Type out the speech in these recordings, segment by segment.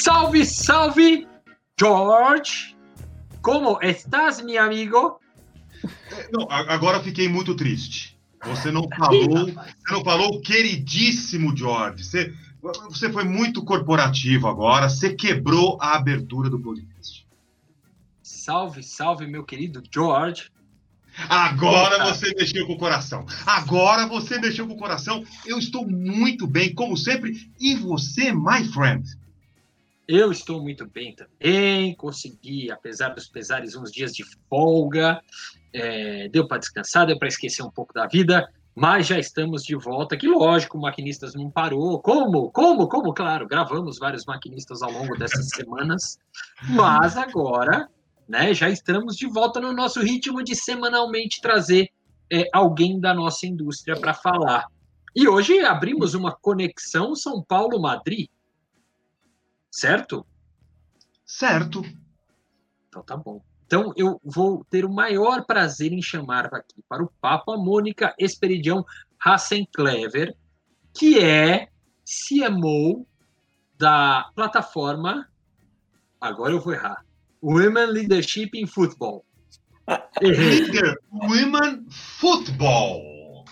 Salve, salve, George! Como estás, meu amigo? Não, agora fiquei muito triste. Você não falou, você não falou, queridíssimo George. Você, você foi muito corporativo agora. Você quebrou a abertura do podcast. Salve, salve, meu querido George. Agora você mexeu com o coração. Agora você mexeu com o coração. Eu estou muito bem, como sempre. E você, my friend? Eu estou muito bem também. Consegui, apesar dos pesares, uns dias de folga. É, deu para descansar, deu para esquecer um pouco da vida. Mas já estamos de volta. Que lógico, o Maquinistas não parou. Como? Como? Como? Claro, gravamos vários maquinistas ao longo dessas semanas. Mas agora né? Já estamos de volta no nosso ritmo de semanalmente trazer é, alguém da nossa indústria para falar. E hoje abrimos uma conexão São Paulo-Madrid, certo? Certo. Então tá bom. Então eu vou ter o maior prazer em chamar aqui para o papo a Mônica Esperidião Hassenclever, que é CMO da plataforma. Agora eu vou errar. Women Leadership in Football. Leader Women Football.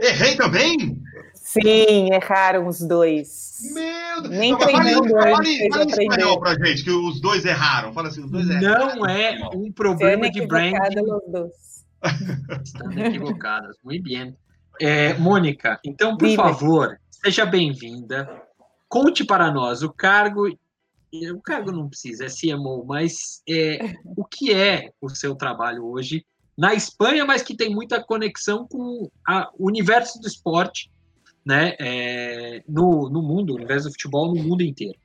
Errei também? Sim, erraram os dois. Meu Deus. Nem treinando fale, fale, fale em espanhol pra gente, que os dois erraram. Fala assim, os dois erraram. Não é um problema de branding. Estão equivocadas. Muito bem. É, Mônica, então, por favor, seja bem-vinda. Conte para nós o cargo o cargo não precisa, é CMO, mas é, o que é o seu trabalho hoje na Espanha, mas que tem muita conexão com a, o universo do esporte, né, é, no, no mundo, o universo do futebol no mundo inteiro.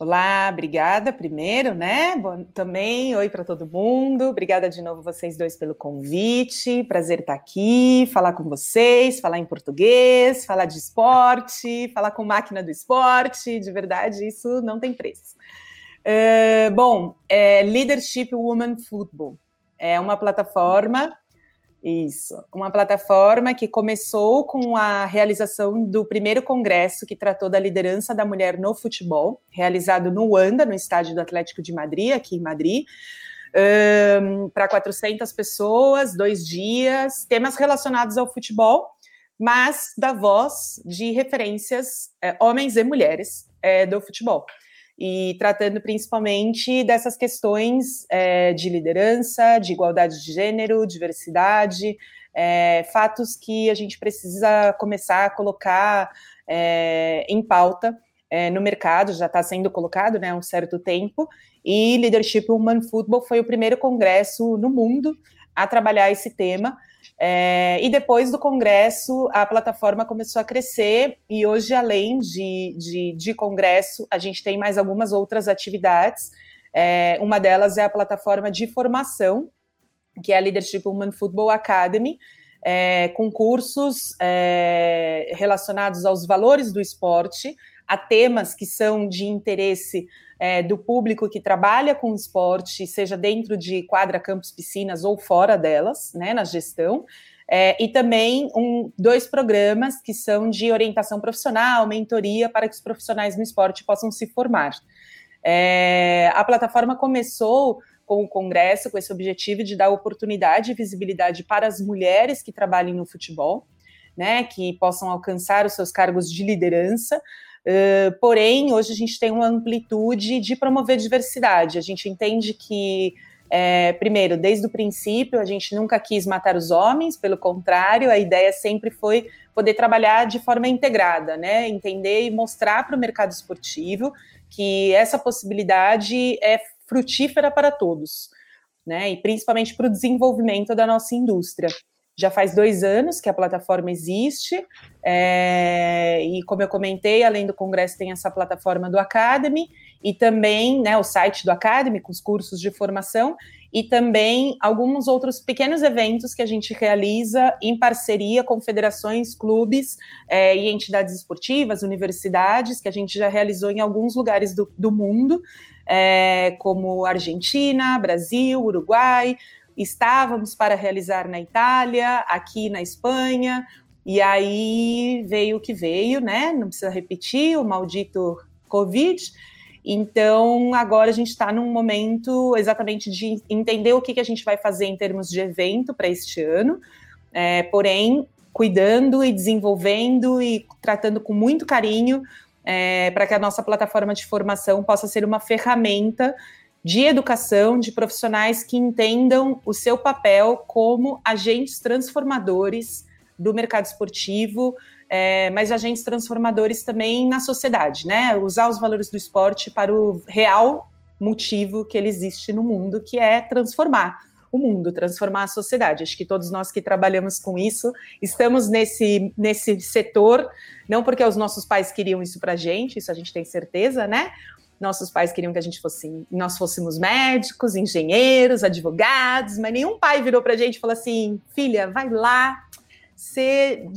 Olá, obrigada primeiro, né? Bom, também, oi para todo mundo. Obrigada de novo vocês dois pelo convite. Prazer estar aqui, falar com vocês, falar em português, falar de esporte, falar com máquina do esporte. De verdade, isso não tem preço. Uh, bom, é Leadership Woman Football é uma plataforma isso, uma plataforma que começou com a realização do primeiro congresso que tratou da liderança da mulher no futebol, realizado no Wanda, no estádio do Atlético de Madrid, aqui em Madrid, um, para 400 pessoas, dois dias, temas relacionados ao futebol, mas da voz de referências é, homens e mulheres é, do futebol e tratando principalmente dessas questões é, de liderança, de igualdade de gênero, diversidade, é, fatos que a gente precisa começar a colocar é, em pauta é, no mercado, já está sendo colocado né, há um certo tempo, e Leadership Human Football foi o primeiro congresso no mundo a trabalhar esse tema, é, e depois do Congresso, a plataforma começou a crescer, e hoje, além de, de, de Congresso, a gente tem mais algumas outras atividades. É, uma delas é a plataforma de formação, que é a Leadership Women Football Academy, é, com cursos é, relacionados aos valores do esporte, a temas que são de interesse é, do público que trabalha com esporte, seja dentro de quadra, campos, piscinas ou fora delas, né, na gestão. É, e também um, dois programas que são de orientação profissional, mentoria para que os profissionais no esporte possam se formar. É, a plataforma começou com o Congresso com esse objetivo de dar oportunidade e visibilidade para as mulheres que trabalhem no futebol, né, que possam alcançar os seus cargos de liderança, Porém, hoje a gente tem uma amplitude de promover diversidade. A gente entende que, é, primeiro, desde o princípio, a gente nunca quis matar os homens, pelo contrário, a ideia sempre foi poder trabalhar de forma integrada, né? Entender e mostrar para o mercado esportivo que essa possibilidade é frutífera para todos, né? E principalmente para o desenvolvimento da nossa indústria. Já faz dois anos que a plataforma existe, é, e como eu comentei, além do Congresso, tem essa plataforma do Academy, e também né, o site do Academy, com os cursos de formação, e também alguns outros pequenos eventos que a gente realiza em parceria com federações, clubes é, e entidades esportivas, universidades, que a gente já realizou em alguns lugares do, do mundo, é, como Argentina, Brasil, Uruguai, estávamos para realizar na Itália, aqui na Espanha, e aí veio o que veio, né? Não precisa repetir, o maldito Covid. Então, agora a gente está num momento exatamente de entender o que, que a gente vai fazer em termos de evento para este ano, é, porém, cuidando e desenvolvendo e tratando com muito carinho é, para que a nossa plataforma de formação possa ser uma ferramenta de educação de profissionais que entendam o seu papel como agentes transformadores do mercado esportivo, é, mas agentes transformadores também na sociedade, né? Usar os valores do esporte para o real motivo que ele existe no mundo, que é transformar o mundo, transformar a sociedade. Acho que todos nós que trabalhamos com isso estamos nesse, nesse setor, não porque os nossos pais queriam isso para gente, isso a gente tem certeza, né? Nossos pais queriam que a gente fosse, nós fôssemos médicos, engenheiros, advogados, mas nenhum pai virou para a gente e falou assim: filha, vai lá ser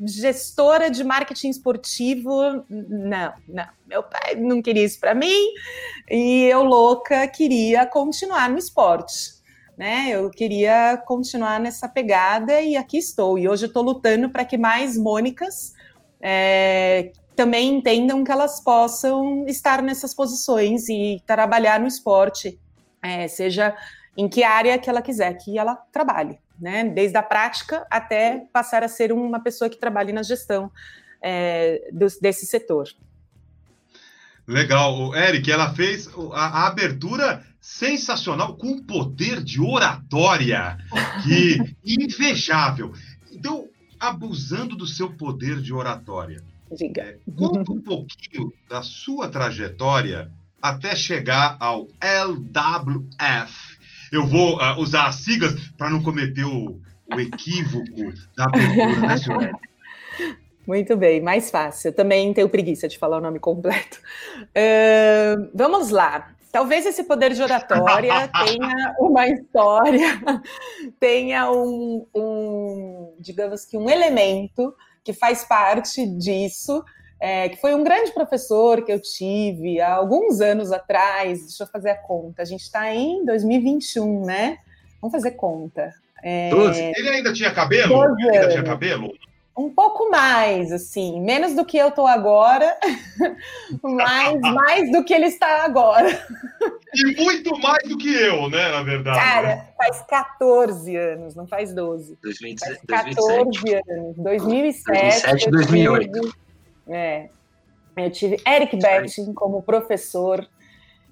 gestora de marketing esportivo. Não, não. Meu pai não queria isso para mim e eu, louca, queria continuar no esporte. Né, eu queria continuar nessa pegada e aqui estou. E hoje estou lutando para que mais Mônicas é, também entendam que elas possam estar nessas posições e trabalhar no esporte, é, seja em que área que ela quiser que ela trabalhe, né? Desde a prática até passar a ser uma pessoa que trabalhe na gestão é, do, desse setor. Legal, o Eric, ela fez a, a, abertura sensacional com poder de oratória que invejável. Então, abusando do seu poder de oratória, Diga. É, conta um pouquinho da sua trajetória até chegar ao LWF. Eu vou uh, usar as siglas para não cometer o, o equívoco da abertura, né, senhor? Muito bem, mais fácil. Eu também tenho preguiça de falar o nome completo. Uh, vamos lá. Talvez esse poder de oratória tenha uma história, tenha um, um, digamos que um elemento que faz parte disso, é, que foi um grande professor que eu tive há alguns anos atrás. Deixa eu fazer a conta. A gente está em 2021, né? Vamos fazer conta. É... Ele ainda tinha cabelo? Ele ainda tinha cabelo? Um pouco mais, assim, menos do que eu tô agora, mas mais do que ele está agora. E muito mais do que eu, né, na verdade. Cara, faz 14 anos, não faz 12. 2017, faz 14 2007. anos, 2007. 2007 2008. é, eu tive Eric Betting como professor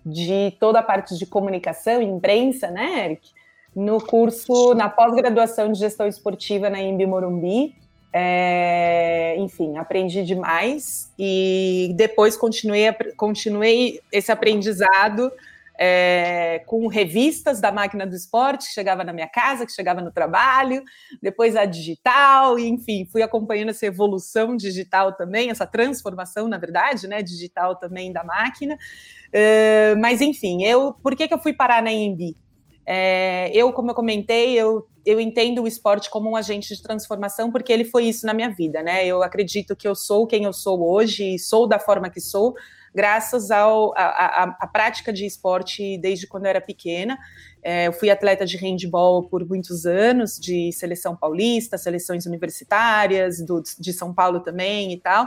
de toda a parte de comunicação e imprensa, né, Eric? No curso, na pós-graduação de gestão esportiva na Imbi Morumbi. É, enfim, aprendi demais e depois continuei, continuei esse aprendizado é, com revistas da máquina do esporte, que chegava na minha casa, que chegava no trabalho, depois a digital, e, enfim, fui acompanhando essa evolução digital também, essa transformação, na verdade, né, digital também da máquina. É, mas, enfim, eu, por que, que eu fui parar na EMB? É, eu, como eu comentei, eu, eu entendo o esporte como um agente de transformação, porque ele foi isso na minha vida, né? Eu acredito que eu sou quem eu sou hoje, e sou da forma que sou, graças à prática de esporte desde quando eu era pequena. É, eu fui atleta de handball por muitos anos, de seleção paulista, seleções universitárias, do, de São Paulo também e tal.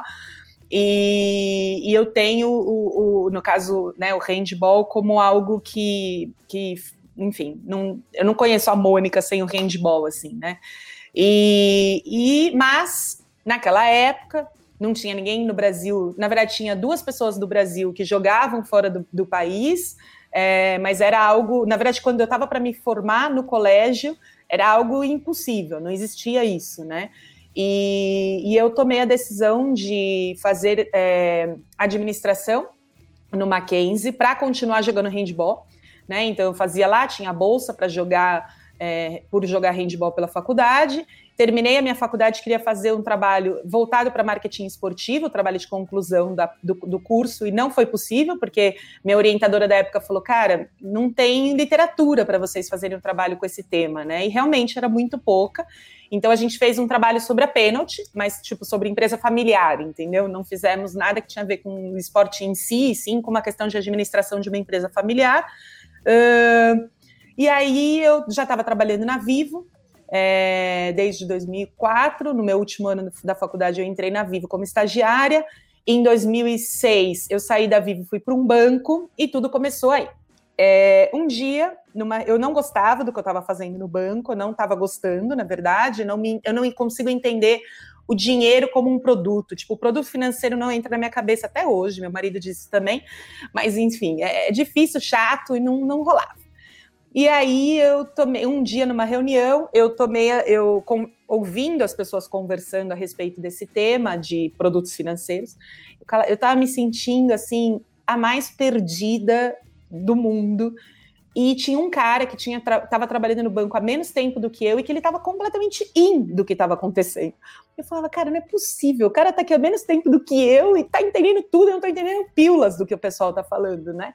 E, e, eu tenho, o, o, no caso, né, o handball como algo que, que enfim, não, eu não conheço a Mônica sem o handball, assim, né? E, e, mas, naquela época, não tinha ninguém no Brasil, na verdade, tinha duas pessoas do Brasil que jogavam fora do, do país, é, mas era algo, na verdade, quando eu estava para me formar no colégio, era algo impossível, não existia isso, né? E, e eu tomei a decisão de fazer é, administração no Mackenzie para continuar jogando handball né? Então eu fazia lá, tinha bolsa para jogar é, por jogar handball pela faculdade. Terminei a minha faculdade, queria fazer um trabalho voltado para marketing esportivo, trabalho de conclusão da, do, do, curso, e não foi possível, porque minha orientadora da época falou: cara, não tem literatura para vocês fazerem um trabalho com esse tema, né? E realmente era muito pouca. Então a gente fez um trabalho sobre a pênalti, mas tipo sobre empresa familiar, entendeu? Não fizemos nada que tinha a ver com o esporte em si, sim com uma questão de administração de uma empresa familiar. Uh, e aí eu já estava trabalhando na Vivo, é, desde 2004. No meu último ano da faculdade eu entrei na Vivo como estagiária. Em 2006, eu saí da Vivo, fui para um banco e tudo começou aí. É, um dia, numa, eu não gostava do que eu estava fazendo no banco, não estava gostando, na verdade, não me, eu não consigo entender o dinheiro como um produto. Tipo, o produto financeiro não entra na minha cabeça até hoje, meu marido disse também, mas enfim, é, é difícil, chato e não, não rolava. E aí eu tomei um dia numa reunião, eu tomei, eu com, ouvindo as pessoas conversando a respeito desse tema de produtos financeiros, eu estava me sentindo assim a mais perdida do mundo. E tinha um cara que tinha tra tava trabalhando no banco há menos tempo do que eu e que ele estava completamente in do que estava acontecendo. Eu falava, cara, não é possível. O cara está aqui há menos tempo do que eu e está entendendo tudo, eu não estou entendendo pílulas do que o pessoal está falando, né?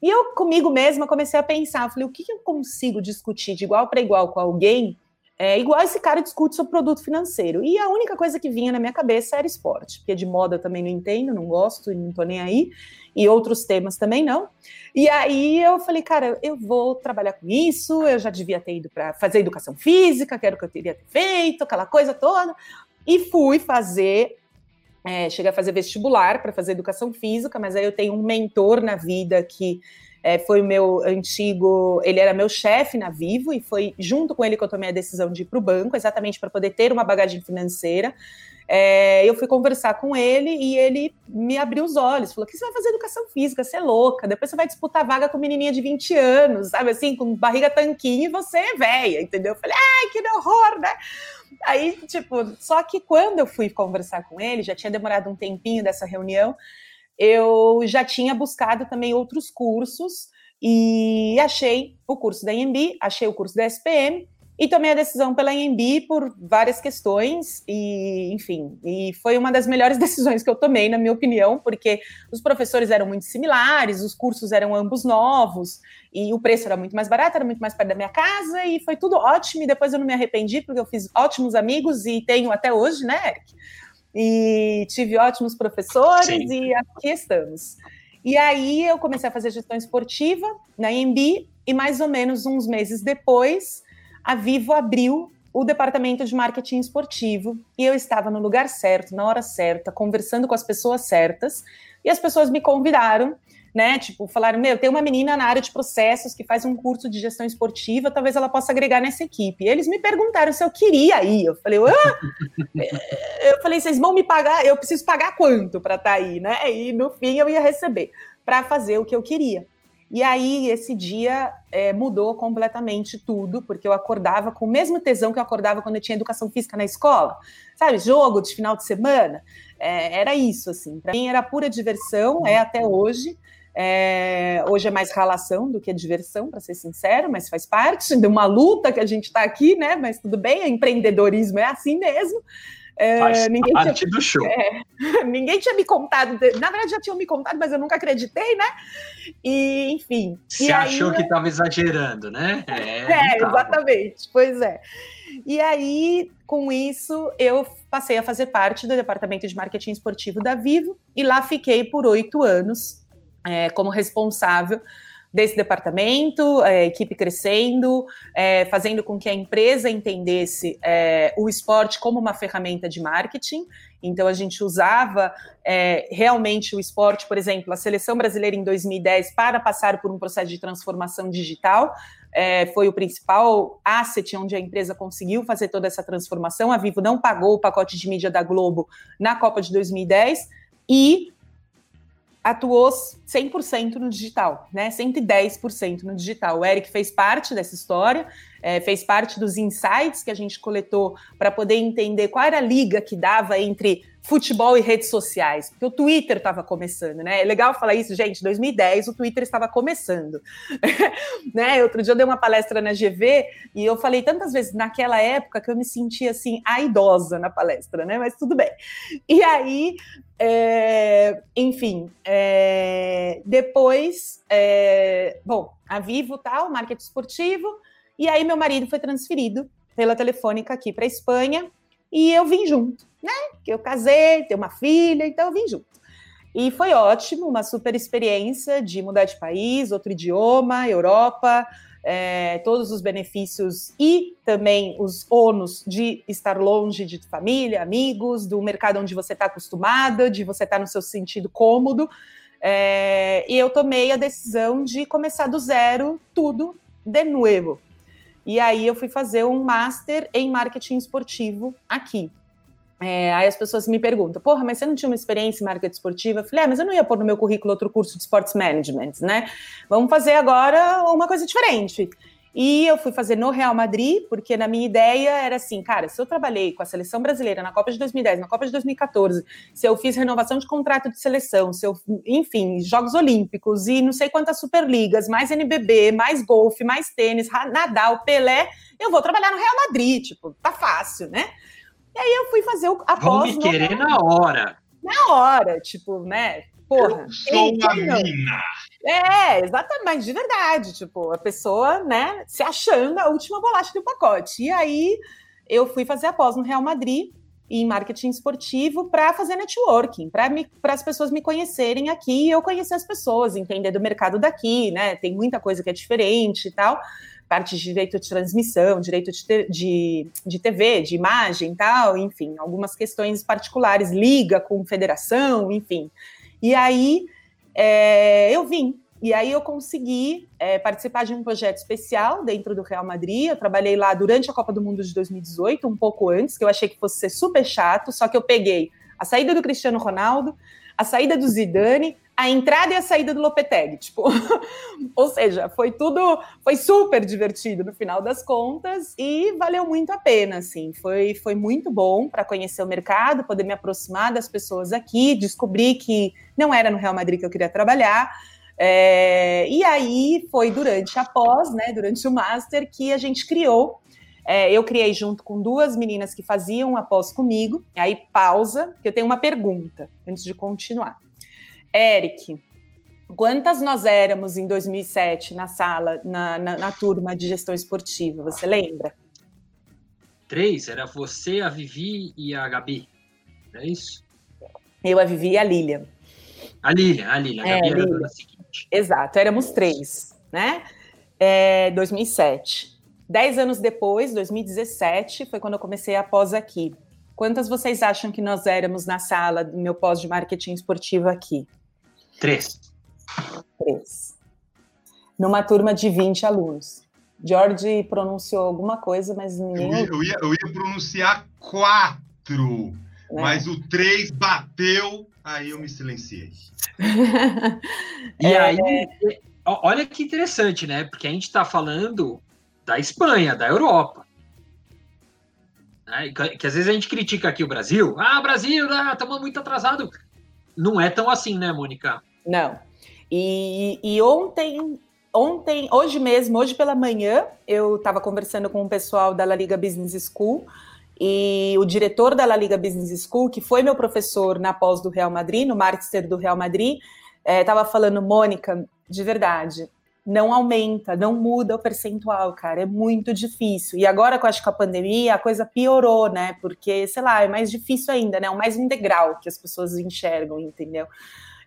E eu, comigo mesma, comecei a pensar, falei, o que eu consigo discutir de igual para igual com alguém, é, igual esse cara discute sobre produto financeiro. E a única coisa que vinha na minha cabeça era esporte, porque de moda eu também não entendo, não gosto não tô nem aí, e outros temas também não. E aí eu falei, cara, eu vou trabalhar com isso, eu já devia ter ido para fazer educação física, que era o que eu teria feito, aquela coisa toda. E fui fazer é, cheguei a fazer vestibular para fazer educação física, mas aí eu tenho um mentor na vida que é, foi o meu antigo, ele era meu chefe na Vivo e foi junto com ele que eu tomei a decisão de ir para o banco, exatamente para poder ter uma bagagem financeira. É, eu fui conversar com ele e ele me abriu os olhos, falou: que você vai fazer educação física? Você é louca, depois você vai disputar vaga com menininha de 20 anos, sabe assim, com barriga tanquinho e você é velha, entendeu? Eu falei: ai, que horror, né? Aí, tipo, só que quando eu fui conversar com ele, já tinha demorado um tempinho dessa reunião, eu já tinha buscado também outros cursos e achei o curso da IMB, achei o curso da SPM e tomei a decisão pela IMB por várias questões e, enfim, e foi uma das melhores decisões que eu tomei, na minha opinião, porque os professores eram muito similares, os cursos eram ambos novos e o preço era muito mais barato, era muito mais perto da minha casa e foi tudo ótimo e depois eu não me arrependi porque eu fiz ótimos amigos e tenho até hoje, né, Eric? E tive ótimos professores Sim. e aqui estamos. E aí eu comecei a fazer gestão esportiva na IMB e mais ou menos uns meses depois a Vivo abriu o departamento de marketing esportivo e eu estava no lugar certo, na hora certa, conversando com as pessoas certas e as pessoas me convidaram, né? Tipo, falaram: Meu, tem uma menina na área de processos que faz um curso de gestão esportiva, talvez ela possa agregar nessa equipe. E eles me perguntaram se eu queria ir. Eu falei: ah! Eu falei: Vocês vão me pagar? Eu preciso pagar quanto para estar tá aí, né? E no fim eu ia receber para fazer o que eu queria. E aí, esse dia é, mudou completamente tudo, porque eu acordava com o mesmo tesão que eu acordava quando eu tinha educação física na escola, sabe? Jogo de final de semana. É, era isso, assim. Para mim era pura diversão, é até hoje. É, hoje é mais relação do que diversão, para ser sincero, mas faz parte de uma luta que a gente está aqui, né? Mas tudo bem, empreendedorismo é assim mesmo. É, ninguém parte tinha, do show. É, ninguém tinha me contado, na verdade já tinham me contado, mas eu nunca acreditei, né? E, enfim. Você achou aí, que estava exagerando, né? É, é exatamente, pois é. E aí, com isso, eu passei a fazer parte do departamento de marketing esportivo da Vivo e lá fiquei por oito anos é, como responsável desse departamento, é, equipe crescendo, é, fazendo com que a empresa entendesse é, o esporte como uma ferramenta de marketing. Então, a gente usava é, realmente o esporte, por exemplo, a seleção brasileira em 2010, para passar por um processo de transformação digital. É, foi o principal asset onde a empresa conseguiu fazer toda essa transformação. A Vivo não pagou o pacote de mídia da Globo na Copa de 2010 e atuou 100% no digital, né? 110% no digital. O Eric fez parte dessa história, é, fez parte dos insights que a gente coletou para poder entender qual era a liga que dava entre futebol e redes sociais, porque o Twitter estava começando, né? É legal falar isso, gente. 2010 o Twitter estava começando, né? Outro dia eu dei uma palestra na GV e eu falei tantas vezes naquela época que eu me sentia assim a idosa na palestra, né? Mas tudo bem. E aí, é, enfim, é, depois, é, bom, a Vivo tal, marketing esportivo, e aí meu marido foi transferido pela telefônica aqui para Espanha e eu vim junto, né? Que eu casei, tenho uma filha, então eu vim junto. E foi ótimo, uma super experiência de mudar de país, outro idioma, Europa, é, todos os benefícios e também os ônus de estar longe de família, amigos, do mercado onde você está acostumada, de você estar tá no seu sentido cômodo. É, e eu tomei a decisão de começar do zero tudo de novo. E aí eu fui fazer um master em marketing esportivo aqui. É, aí as pessoas me perguntam, porra, mas você não tinha uma experiência em marketing esportiva? Eu falei, é, mas eu não ia pôr no meu currículo outro curso de sports management, né? Vamos fazer agora uma coisa diferente. E eu fui fazer no Real Madrid, porque na minha ideia era assim, cara, se eu trabalhei com a seleção brasileira na Copa de 2010, na Copa de 2014, se eu fiz renovação de contrato de seleção, se eu, enfim, Jogos Olímpicos e não sei quantas Superligas, mais NBB, mais golfe, mais tênis, Nadal, Pelé, eu vou trabalhar no Real Madrid, tipo, tá fácil, né? E aí eu fui fazer o após. Vão me querer na hora. Na hora, tipo, né? Porra. Eu sou a mina. É, exatamente, de verdade. Tipo, a pessoa, né, se achando a última bolacha do pacote. E aí eu fui fazer a pós no Real Madrid em marketing esportivo para fazer networking, para as pessoas me conhecerem aqui e eu conhecer as pessoas, entender do mercado daqui, né? Tem muita coisa que é diferente e tal parte de direito de transmissão, direito de, de, de TV, de imagem tal, enfim, algumas questões particulares, liga com federação, enfim. E aí é, eu vim. E aí eu consegui é, participar de um projeto especial dentro do Real Madrid. Eu trabalhei lá durante a Copa do Mundo de 2018, um pouco antes, que eu achei que fosse ser super chato, só que eu peguei a saída do Cristiano Ronaldo, a saída do Zidane, a entrada e a saída do Lopetegui, tipo, ou seja, foi tudo, foi super divertido no final das contas e valeu muito a pena, assim, foi, foi muito bom para conhecer o mercado, poder me aproximar das pessoas aqui, descobrir que não era no Real Madrid que eu queria trabalhar, é, e aí foi durante a pós, né, durante o master, que a gente criou é, eu criei junto com duas meninas que faziam a pós comigo. Aí pausa, que eu tenho uma pergunta antes de continuar. Eric, quantas nós éramos em 2007 na sala, na, na, na turma de gestão esportiva? Você lembra? Três, era você, a Vivi e a Gabi, não é isso? Eu, a Vivi e a Lilian. A Lilian, a Lilian, a é, Gabi era a seguinte. Exato, éramos três, né? É, 2007. Dez anos depois, 2017, foi quando eu comecei a pós aqui. Quantas vocês acham que nós éramos na sala do meu pós de marketing esportivo aqui? Três. Três. Numa turma de 20 alunos. George pronunciou alguma coisa, mas ninguém. Eu ia, eu ia, eu ia pronunciar quatro, é. mas o três bateu, aí eu me silenciei. e é... aí, olha que interessante, né? Porque a gente está falando da Espanha, da Europa. Né? Que, que às vezes a gente critica aqui o Brasil. Ah, Brasil, estamos ah, muito atrasado. Não é tão assim, né, Mônica? Não. E, e ontem, ontem, hoje mesmo, hoje pela manhã, eu estava conversando com o pessoal da La Liga Business School e o diretor da La Liga Business School, que foi meu professor na pós do Real Madrid, no Master do Real Madrid, estava é, falando, Mônica, de verdade, não aumenta, não muda o percentual, cara, é muito difícil. E agora, com acho que a pandemia, a coisa piorou, né? Porque, sei lá, é mais difícil ainda, né? É mais um degrau que as pessoas enxergam, entendeu?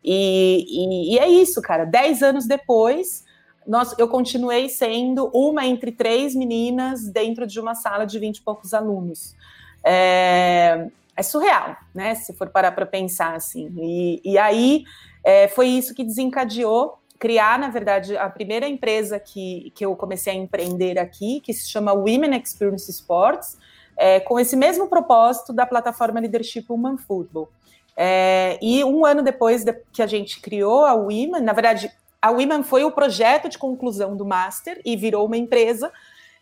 E, e, e é isso, cara. Dez anos depois, nós, eu continuei sendo uma entre três meninas dentro de uma sala de vinte e poucos alunos. É, é surreal, né? Se for parar para pensar assim. E, e aí é, foi isso que desencadeou criar, na verdade, a primeira empresa que, que eu comecei a empreender aqui, que se chama Women Experience Sports, é, com esse mesmo propósito da plataforma Leadership Woman Football. É, e um ano depois de, que a gente criou a Women, na verdade, a Women foi o projeto de conclusão do Master e virou uma empresa.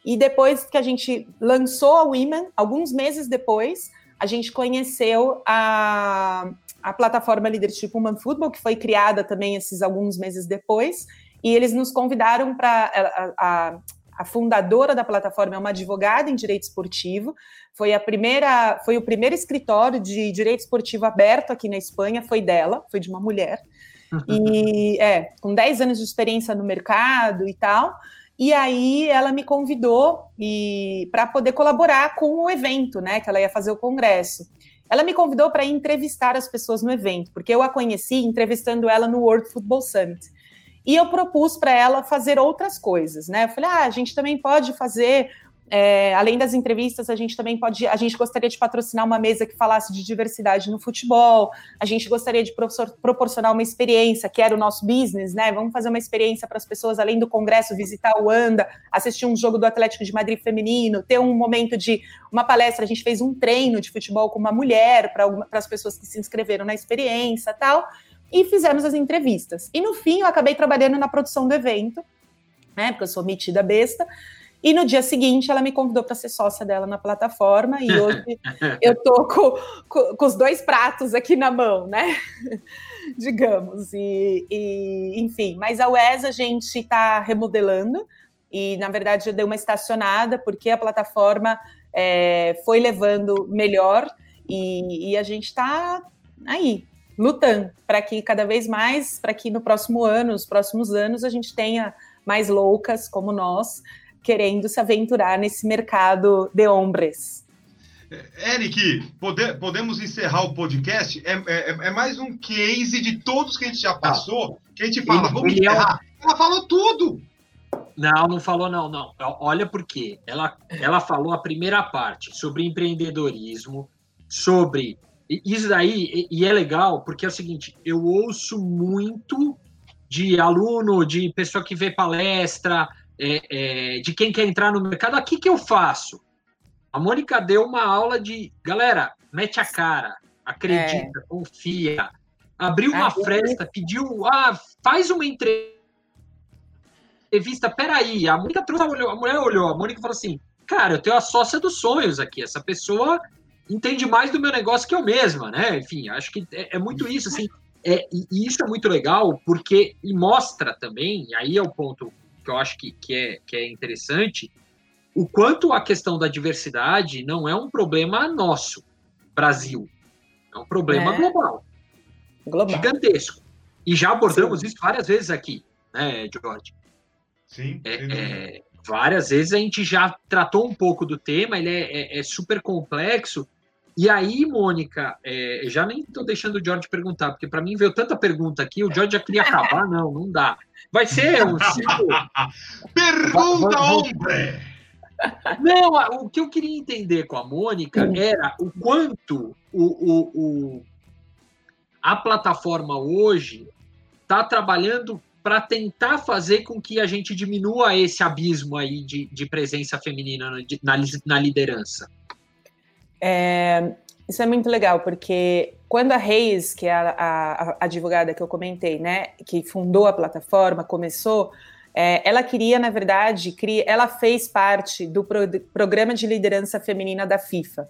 E depois que a gente lançou a Women, alguns meses depois, a gente conheceu a, a plataforma Leadership Woman Football, que foi criada também esses alguns meses depois, e eles nos convidaram para a, a, a, fundadora da plataforma é uma advogada em direito esportivo, foi a primeira, foi o primeiro escritório de direito esportivo aberto aqui na Espanha, foi dela, foi de uma mulher. E é, com 10 anos de experiência no mercado e tal. E aí ela me convidou e para poder colaborar com o evento, né? Que ela ia fazer o congresso. Ela me convidou para entrevistar as pessoas no evento, porque eu a conheci entrevistando ela no World Football Summit. E eu propus para ela fazer outras coisas, né? Eu falei, ah, a gente também pode fazer é, além das entrevistas, a gente também pode. A gente gostaria de patrocinar uma mesa que falasse de diversidade no futebol. A gente gostaria de proporcionar uma experiência, que era o nosso business, né? Vamos fazer uma experiência para as pessoas, além do congresso, visitar o ANDA, assistir um jogo do Atlético de Madrid feminino, ter um momento de uma palestra. A gente fez um treino de futebol com uma mulher para as pessoas que se inscreveram na experiência tal. E fizemos as entrevistas. E no fim, eu acabei trabalhando na produção do evento, né? Porque eu sou metida besta. E no dia seguinte ela me convidou para ser sócia dela na plataforma e hoje eu tô com, com, com, os dois pratos aqui na mão, né? Digamos. E, e, enfim, mas a UES a gente está remodelando e na verdade eu dei uma estacionada porque a plataforma é, foi levando melhor e, e a gente está aí lutando para que cada vez mais, para que no próximo ano, os próximos anos, a gente tenha mais loucas como nós querendo se aventurar nesse mercado de hombres. Eric, pode, podemos encerrar o podcast? É, é, é, mais um case de todos que a gente já passou, que a gente fala, ele, vamos ele encerrar. É... Ela falou tudo! Não, não falou não, não. Olha por quê. Ela, ela falou a primeira parte sobre empreendedorismo, sobre isso daí, e é legal, porque é o seguinte, eu ouço muito de aluno, de pessoa que vê palestra, é, é, de quem quer entrar no mercado, aqui que eu faço. A Mônica deu uma aula de, galera, mete a cara, acredita, é. confia. Abriu uma fresta, pediu, ah, faz uma entrevista. Peraí, a Mônica trouxe, a mulher olhou, a Mônica falou assim, cara, eu tenho a sócia dos sonhos aqui, essa pessoa entende mais do meu negócio que eu mesma, né? Enfim, acho que é, é muito isso, assim, é, e isso é muito legal, porque e mostra também, e aí é o ponto que eu acho que, que, é, que é interessante, o quanto a questão da diversidade não é um problema nosso, Brasil. É um problema é. global, global. Gigantesco. E já abordamos Sim. isso várias vezes aqui, né, George? Sim. É, é, várias vezes a gente já tratou um pouco do tema, ele é, é, é super complexo. E aí, Mônica, é, já nem estou deixando o George perguntar, porque para mim veio tanta pergunta aqui, o George já queria acabar, não, não dá. Vai ser um ciclo. Pergunta, homem! Não, o que eu queria entender com a Mônica hum. era o quanto o, o, o a plataforma hoje está trabalhando para tentar fazer com que a gente diminua esse abismo aí de, de presença feminina na, na liderança. É, isso é muito legal, porque quando a Reis, que é a, a, a, advogada que eu comentei, né, que fundou a plataforma, começou, é, ela queria, na verdade, cria, ela fez parte do pro, programa de liderança feminina da FIFA.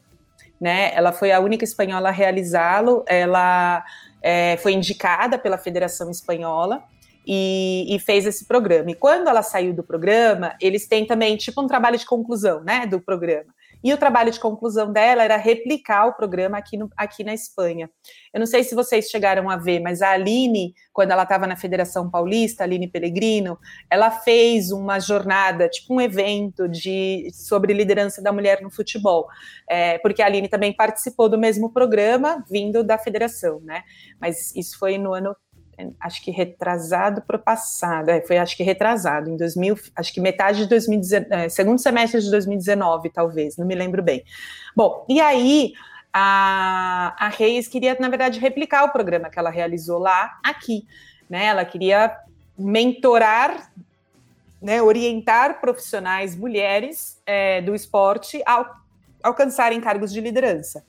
Né? Ela foi a única espanhola a realizá-lo, ela é, foi indicada pela Federação Espanhola e, e, fez esse programa. E quando ela saiu do programa, eles têm também tipo um trabalho de conclusão né, do programa. E o trabalho de conclusão dela era replicar o programa aqui, no, aqui na Espanha. Eu não sei se vocês chegaram a ver, mas a Aline, quando ela estava na Federação Paulista, Aline Pellegrino, ela fez uma jornada, tipo um evento de, sobre liderança da mulher no futebol. É, porque a Aline também participou do mesmo programa, vindo da federação, né? Mas isso foi no ano acho que retrasado para o passado, é, foi acho que retrasado, em 2000, acho que metade de 2019, é, segundo semestre de 2019, talvez, não me lembro bem. Bom, e aí a, a Reis queria, na verdade, replicar o programa que ela realizou lá, aqui, né, ela queria mentorar, né, orientar profissionais mulheres é, do esporte a alcançarem cargos de liderança.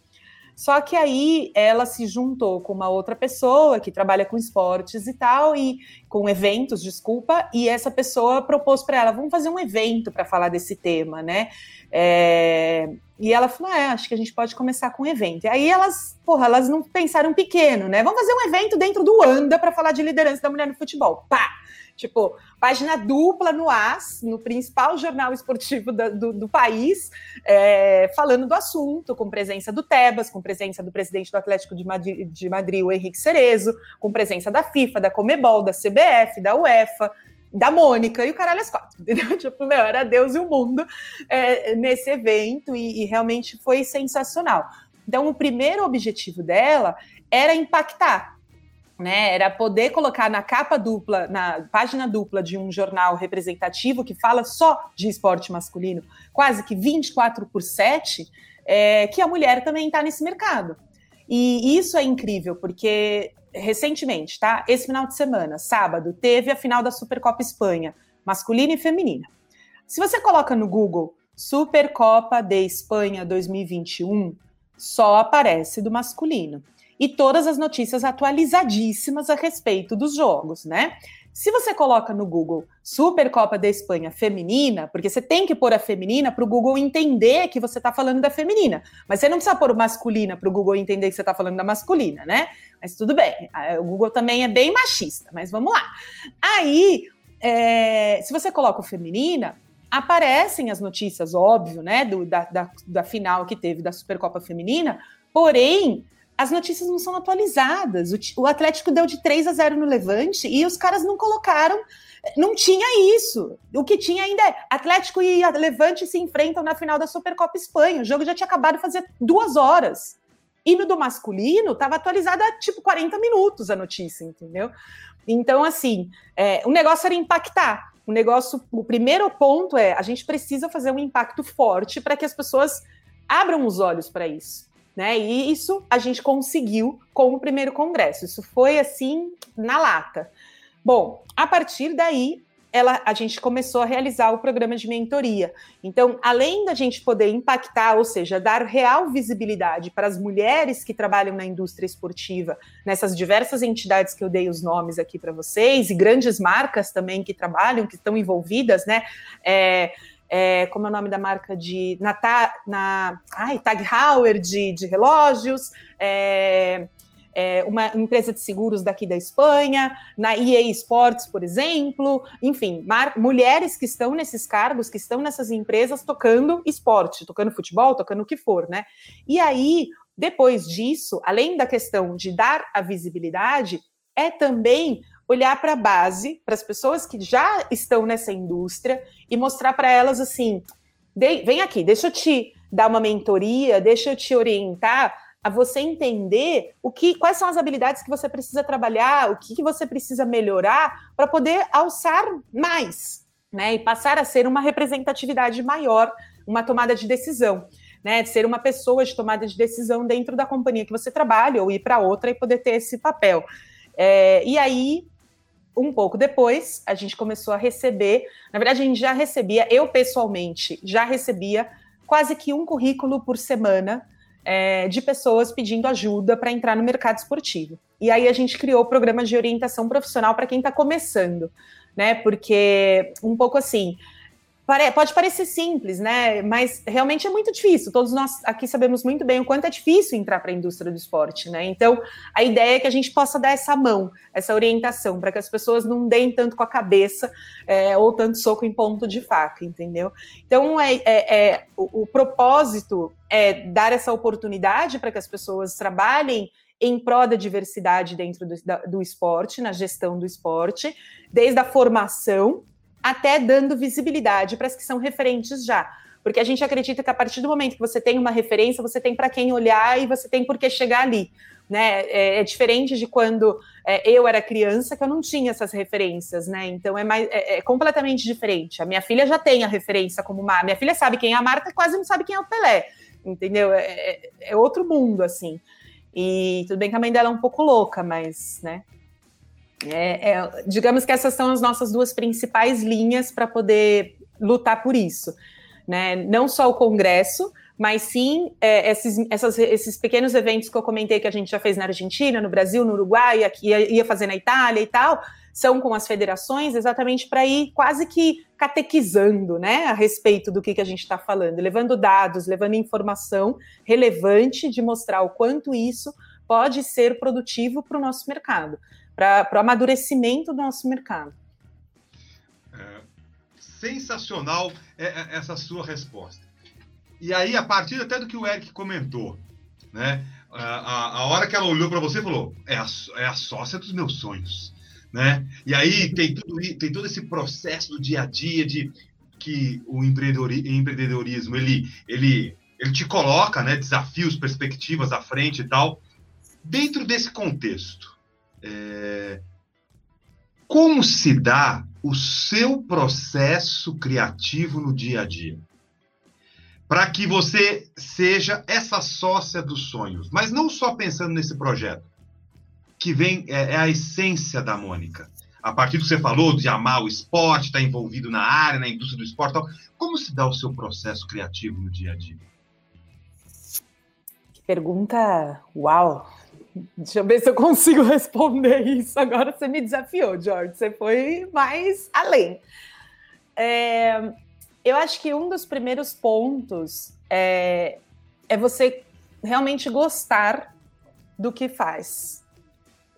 Só que aí ela se juntou com uma outra pessoa que trabalha com esportes e tal, e com eventos, desculpa, e essa pessoa propôs para ela: vamos fazer um evento para falar desse tema, né? É... E ela falou: é, acho que a gente pode começar com um evento. E aí elas, porra, elas não pensaram pequeno, né? Vamos fazer um evento dentro do ANDA para falar de liderança da mulher no futebol. Pá! Tipo, página dupla no AS, no principal jornal esportivo do, do, do país, é, falando do assunto, com presença do Tebas, com presença do presidente do Atlético de Madrid, de Madrid, o Henrique Cerezo, com presença da FIFA, da Comebol, da CBF, da UEFA, da Mônica e o caralho às quatro, entendeu? Tipo, meu, era Deus e o mundo é, nesse evento e, e realmente foi sensacional. Então, o primeiro objetivo dela era impactar, né? Era poder colocar na capa dupla, na página dupla de um jornal representativo que fala só de esporte masculino, quase que 24 por 7, é, que a mulher também está nesse mercado. E isso é incrível, porque recentemente, tá? Esse final de semana, sábado, teve a final da Supercopa Espanha, masculina e feminina. Se você coloca no Google Supercopa de Espanha 2021, só aparece do masculino. E todas as notícias atualizadíssimas a respeito dos jogos, né? Se você coloca no Google Supercopa da Espanha feminina, porque você tem que pôr a feminina para o Google entender que você está falando da feminina, mas você não precisa pôr masculina para o Google entender que você está falando da masculina, né? Mas tudo bem, o Google também é bem machista, mas vamos lá. Aí, é, se você coloca o feminina, aparecem as notícias, óbvio, né, do, da, da, da final que teve da Supercopa Feminina, porém, as notícias não são atualizadas. O, o, Atlético deu de 3 a 0 no Levante e os caras não colocaram, não tinha isso. O que tinha ainda é Atlético e Levante se enfrentam na final da Supercopa Espanha. O jogo já tinha acabado fazer duas horas. E no do masculino, estava atualizada tipo 40 minutos a notícia, entendeu? Então, assim, é, o negócio era impactar. O negócio, o primeiro ponto é a gente precisa fazer um impacto forte para que as pessoas abram os olhos para isso. Né? E isso a gente conseguiu com o primeiro congresso. Isso foi assim na lata. Bom, a partir daí ela, a gente começou a realizar o programa de mentoria. Então, além da gente poder impactar, ou seja, dar real visibilidade para as mulheres que trabalham na indústria esportiva, nessas diversas entidades que eu dei os nomes aqui para vocês, e grandes marcas também que trabalham, que estão envolvidas, né? É, é, como é o nome da marca de na, na ai, Tag Heuer de, de relógios, é, é, uma empresa de seguros daqui da Espanha, na EA Sports, por exemplo, enfim, mulheres que estão nesses cargos, que estão nessas empresas tocando esporte, tocando futebol, tocando o que for, né? E aí, depois disso, além da questão de dar a visibilidade, é também olhar para a base, para as pessoas que já estão nessa indústria e mostrar para elas assim: vem aqui, deixa eu te dar uma mentoria, deixa eu te orientar a você entender o que, quais são as habilidades que você precisa trabalhar, o que, que você precisa melhorar para poder alçar mais, né? E passar a ser uma representatividade maior, uma tomada de decisão. Né, ser uma pessoa de tomada de decisão dentro da companhia que você trabalha ou ir para outra e poder ter esse papel. É, e aí, um pouco depois, a gente começou a receber. Na verdade, a gente já recebia, eu pessoalmente já recebia quase que um currículo por semana é, de pessoas pedindo ajuda para entrar no mercado esportivo. E aí a gente criou o programa de orientação profissional para quem está começando, né? Porque um pouco assim. Pode parecer simples, né? Mas realmente é muito difícil. Todos nós aqui sabemos muito bem o quanto é difícil entrar para a indústria do esporte, né? Então, a ideia é que a gente possa dar essa mão, essa orientação, para que as pessoas não deem tanto com a cabeça é, ou tanto soco em ponto de faca, entendeu? Então, é, é, é o, o propósito é dar essa oportunidade para que as pessoas trabalhem em prol da diversidade dentro do, da, do esporte, na gestão do esporte, desde a formação até dando visibilidade para as que são referentes já. Porque a gente acredita que a partir do momento que você tem uma referência, você tem para quem olhar e você tem por que chegar ali. Né? É, é diferente de quando é, eu era criança, que eu não tinha essas referências, né? Então é, mais, é, é, completamente diferente. A minha filha já tem a referência como uma. Minha filha sabe quem é a Marta, quase não sabe quem é o Pelé, entendeu? É, é, é outro mundo, assim. E tudo bem que a mãe dela é um pouco louca, mas, né? É, é, digamos que essas são as nossas duas principais linhas para poder lutar por isso. Né? Não só o Congresso, mas sim é, esses, essas, esses pequenos eventos que eu comentei que a gente já fez na Argentina, no Brasil, no Uruguai, aqui, ia, ia fazer na Itália e tal, são com as federações exatamente para ir quase que catequizando né, a respeito do que, que a gente está falando, levando dados, levando informação relevante de mostrar o quanto isso pode ser produtivo para o nosso mercado para o amadurecimento do nosso mercado. É, sensacional é, é, essa sua resposta. E aí, a partir até do que o Eric comentou, né? A, a hora que ela olhou para você falou: é a, é a sócia dos meus sonhos. Né? E aí tem, tudo, tem todo esse processo do dia a dia de que o empreendedorismo ele, ele, ele te coloca né, desafios, perspectivas à frente e tal. Dentro desse contexto, É... Como se dá o seu processo criativo no dia a dia? Para que você seja essa sócia dos sonhos, mas não só pensando nesse projeto, que vem é, é a essência da Mônica. A partir do que você falou, de amar o esporte, estar tá envolvido na área, na indústria do esporte, tal, como se dá o seu processo criativo no dia a dia? Que pergunta, uau! Deixa eu ver se eu consigo responder isso. Agora você me desafiou, George. Você foi mais além. É, eu acho que um dos primeiros pontos é, é você realmente gostar do que faz.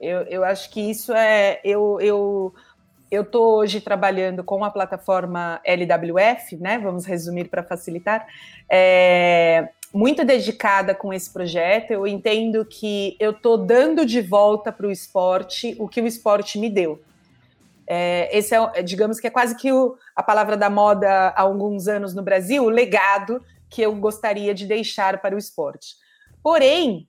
Eu, eu acho que isso é. Eu, eu, eu estou hoje trabalhando com a plataforma LWF, né? Vamos resumir para facilitar. É, muito dedicada com esse projeto. Eu entendo que eu estou dando de volta para o esporte o que o esporte me deu. É, esse é, digamos que é quase que o, a palavra da moda há alguns anos no Brasil, o legado que eu gostaria de deixar para o esporte. Porém,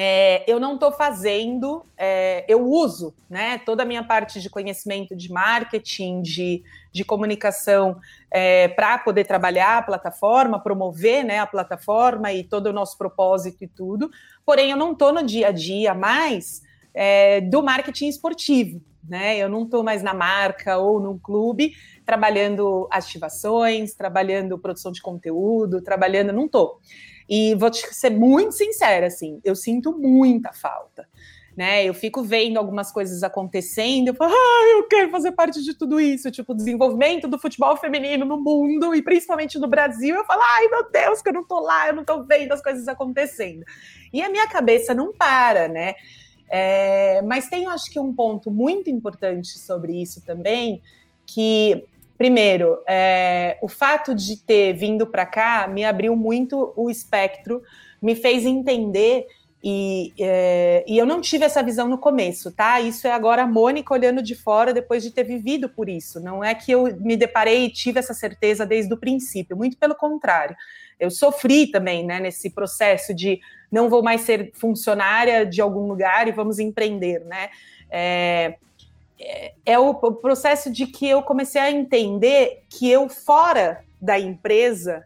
é, eu não estou fazendo, é, eu uso né, toda a minha parte de conhecimento de marketing, de, de comunicação, é, para poder trabalhar a plataforma, promover né, a plataforma e todo o nosso propósito e tudo. Porém, eu não estou no dia a dia mais é, do marketing esportivo. Né? Eu não estou mais na marca ou num clube trabalhando ativações, trabalhando produção de conteúdo, trabalhando, não estou. E vou te ser muito sincera, assim, eu sinto muita falta. Né, eu fico vendo algumas coisas acontecendo, eu falo, ah, eu quero fazer parte de tudo isso, tipo, desenvolvimento do futebol feminino no mundo e principalmente no Brasil. Eu falo, ai meu Deus, que eu não tô lá, eu não tô vendo as coisas acontecendo. E a minha cabeça não para, né? É, mas tem, acho que, um ponto muito importante sobre isso também, que Primeiro, é, o fato de ter vindo para cá me abriu muito o espectro, me fez entender e, é, e, eu não tive essa visão no começo, tá? Isso é agora a Mônica olhando de fora depois de ter vivido por isso. Não é que eu me deparei e tive essa certeza desde o princípio, muito pelo contrário. Eu sofri também né, nesse processo de não vou mais ser funcionária de algum lugar e vamos empreender, né? É, é o processo de que eu comecei a entender que eu, fora da empresa,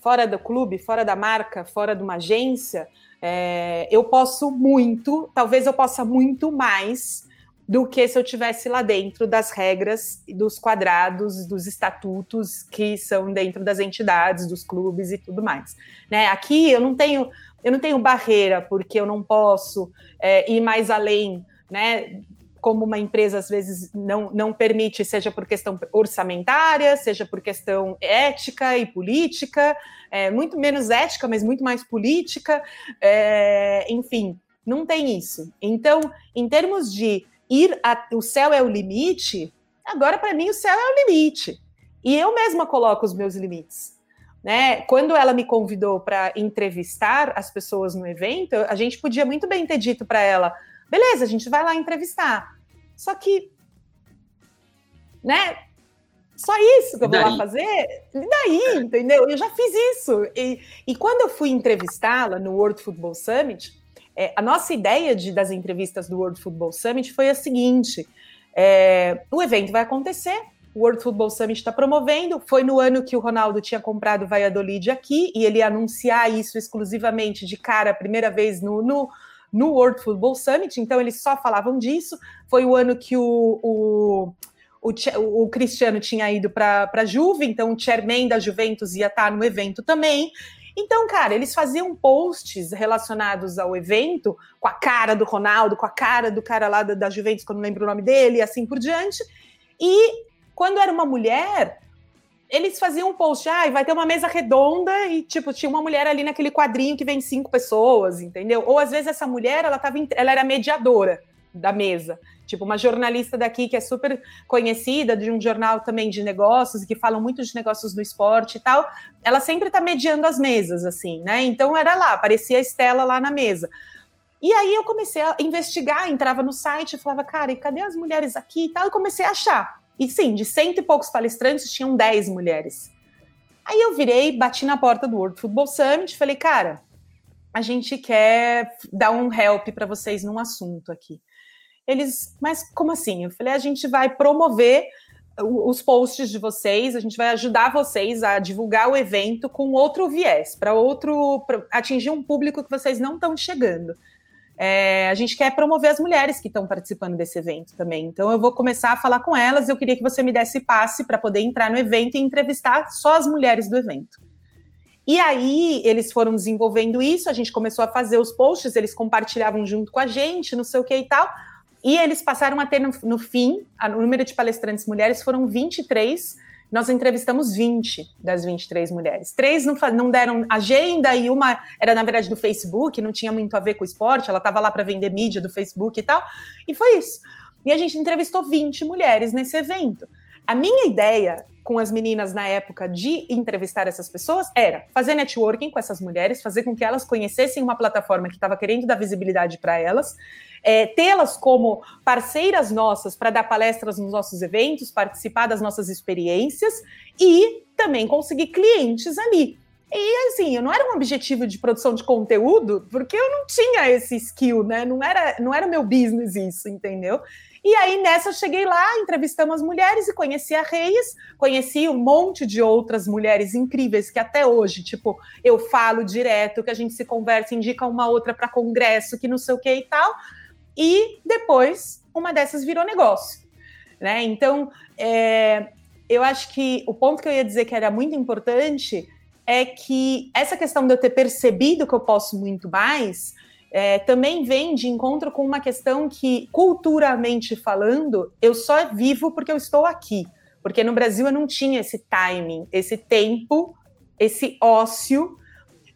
fora do clube, fora da marca, fora de uma agência, é, eu posso muito, talvez eu possa muito mais do que se eu tivesse lá dentro das regras, dos quadrados, dos estatutos que são dentro das entidades, dos clubes e tudo mais. Né? Aqui eu não tenho, eu não tenho barreira porque eu não posso é, ir mais além né, como uma empresa às vezes não, não permite, seja por questão orçamentária, seja por questão ética e política, é, muito menos ética, mas muito mais política, é, enfim, não tem isso. Então, em termos de ir, a, o céu é o limite, agora para mim o céu é o limite. E eu mesma coloco os meus limites. Né? Quando ela me convidou para entrevistar as pessoas no evento, a gente podia muito bem ter dito para ela: Beleza, a gente vai lá entrevistar. Só que, né? Só isso que eu vou lá fazer? E daí, entendeu? Eu já fiz isso. E, e quando eu fui entrevistá-la no World Football Summit, é, a nossa ideia de, das entrevistas do World Football Summit foi a seguinte: é, o evento vai acontecer, o World Football Summit está promovendo. Foi no ano que o Ronaldo tinha comprado o Valladolid aqui, e ele ia anunciar isso exclusivamente de cara, a primeira vez no, no no World Football Summit, então eles só falavam disso. Foi o ano que o, o, o, o Cristiano tinha ido para a Juve, então o chairman da Juventus ia estar no evento também. Então, cara, eles faziam posts relacionados ao evento, com a cara do Ronaldo, com a cara do cara lá da, da Juventus, que eu não lembro o nome dele, e assim por diante. E quando era uma mulher, eles faziam um post, ah, vai ter uma mesa redonda e, tipo, tinha uma mulher ali naquele quadrinho que vem cinco pessoas, entendeu? Ou às vezes essa mulher, ela tava, ela era mediadora da mesa. Tipo, uma jornalista daqui que é super conhecida, de um jornal também de negócios, que falam muito de negócios do esporte e tal, ela sempre tá mediando as mesas, assim, né? Então era lá, aparecia a Estela lá na mesa. E aí eu comecei a investigar, entrava no site falava, cara, e cadê as mulheres aqui e tal? E comecei a achar. E sim, de cento e poucos palestrantes, tinham dez mulheres. Aí eu virei, bati na porta do World Football Summit, falei, cara, a gente quer dar um help para vocês num assunto aqui. Eles, mas como assim? Eu falei, a gente vai promover os posts de vocês, a gente vai ajudar vocês a divulgar o evento com outro viés, para outro pra atingir um público que vocês não estão chegando. É, a gente quer promover as mulheres que estão participando desse evento também. Então eu vou começar a falar com elas. Eu queria que você me desse passe para poder entrar no evento e entrevistar só as mulheres do evento. E aí eles foram desenvolvendo isso, a gente começou a fazer os posts, eles compartilhavam junto com a gente, não sei o que e tal. E eles passaram a ter no, no fim, o número de palestrantes mulheres foram 23. Nós entrevistamos 20 das 23 mulheres. Três não, não deram agenda e uma era, na verdade, do Facebook, não tinha muito a ver com o esporte, ela estava lá para vender mídia do Facebook e tal. E foi isso. E a gente entrevistou 20 mulheres nesse evento. A minha ideia com as meninas na época de entrevistar essas pessoas era fazer networking com essas mulheres, fazer com que elas conhecessem uma plataforma que estava querendo dar visibilidade para elas, é, tê-las como parceiras nossas para dar palestras nos nossos eventos, participar das nossas experiências e também conseguir clientes ali. E assim, eu não era um objetivo de produção de conteúdo, porque eu não tinha esse skill, né? Não era, não era meu business isso, entendeu? E aí, nessa, eu cheguei lá, entrevistamos as mulheres e conheci a Reis, conheci um monte de outras mulheres incríveis que até hoje, tipo, eu falo direto, que a gente se conversa, indica uma outra para congresso, que não sei o que e tal. E depois, uma dessas virou negócio. Né? Então, é, eu acho que o ponto que eu ia dizer que era muito importante é que essa questão de eu ter percebido que eu posso muito mais é, também vem de encontro com uma questão que, culturalmente falando, eu só vivo porque eu estou aqui. Porque no Brasil eu não tinha esse timing, esse tempo, esse ócio,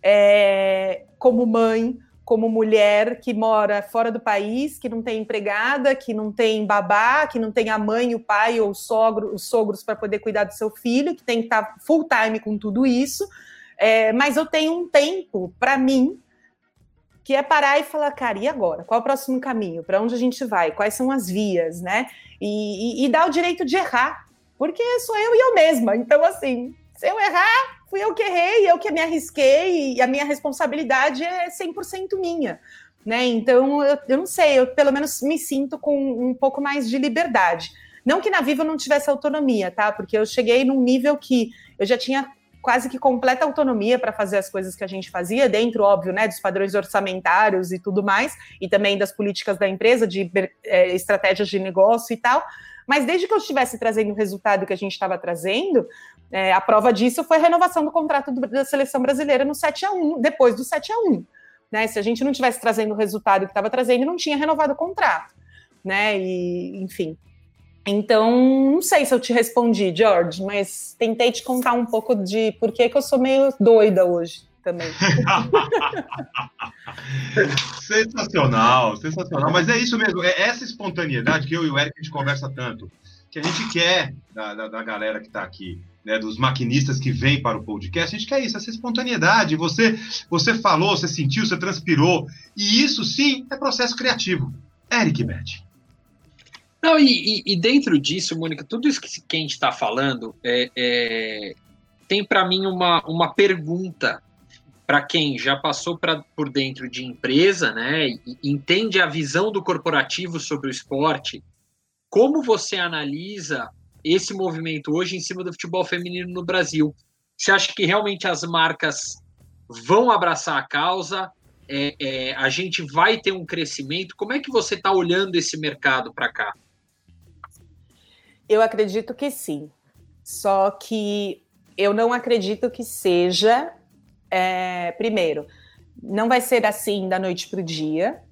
é, como mãe, como mulher que mora fora do país, que não tem empregada, que não tem babá, que não tem a mãe, o pai ou o sogro, os sogros para poder cuidar do seu filho, que tem que estar full time com tudo isso. É, mas eu tenho um tempo para mim que é parar e falar, cara, e agora? Qual é o próximo caminho? Para onde a gente vai? Quais são as vias, né? E, e, e dar o direito de errar, porque sou eu e eu mesma. Então, assim, se eu errar, fui eu que errei, eu que me arrisquei, e a minha responsabilidade é 100% minha. Né? Então, eu, eu não sei, eu pelo menos me sinto com um pouco mais de liberdade. Não que na Viva eu não tivesse autonomia, tá? Porque eu cheguei num nível que eu já tinha quase que completa autonomia para fazer as coisas que a gente fazia, dentro, óbvio, né, dos padrões orçamentários e tudo mais, e também das políticas da empresa, de é, estratégias de negócio e tal. Mas desde que eu estivesse trazendo o resultado que a gente estava trazendo, é, a prova disso foi a renovação do contrato do, da seleção brasileira no 7 a 1 depois do 7 a 1 né? Se a gente não tivesse trazendo o resultado que estava trazendo, não tinha renovado o contrato. Né? E, enfim, então, não sei se eu te respondi, George, mas tentei te contar um pouco de por que, eu sou meio doida hoje também. sensacional, sensacional. Mas é isso mesmo, é essa espontaneidade que eu e o Eric a gente conversa tanto, que a gente quer da, da, da galera que está aqui. Né, dos maquinistas que vêm para o podcast, a gente quer isso, essa espontaneidade. Você, você falou, você sentiu, você transpirou, e isso sim é processo criativo. Eric Beth. Não, e, e, e, dentro disso, Mônica, tudo isso que, que a gente está falando é, é, tem para mim uma, uma pergunta para quem já passou pra, por dentro de empresa, né, e entende a visão do corporativo sobre o esporte. Como você analisa esse movimento hoje em cima do futebol feminino no Brasil? Você acha que realmente as marcas vão abraçar a causa? É, é, a gente vai ter um crescimento? Como é que você está olhando esse mercado para cá? Eu acredito que sim. Só que eu não acredito que seja. É, primeiro, não vai ser assim da noite para o dia.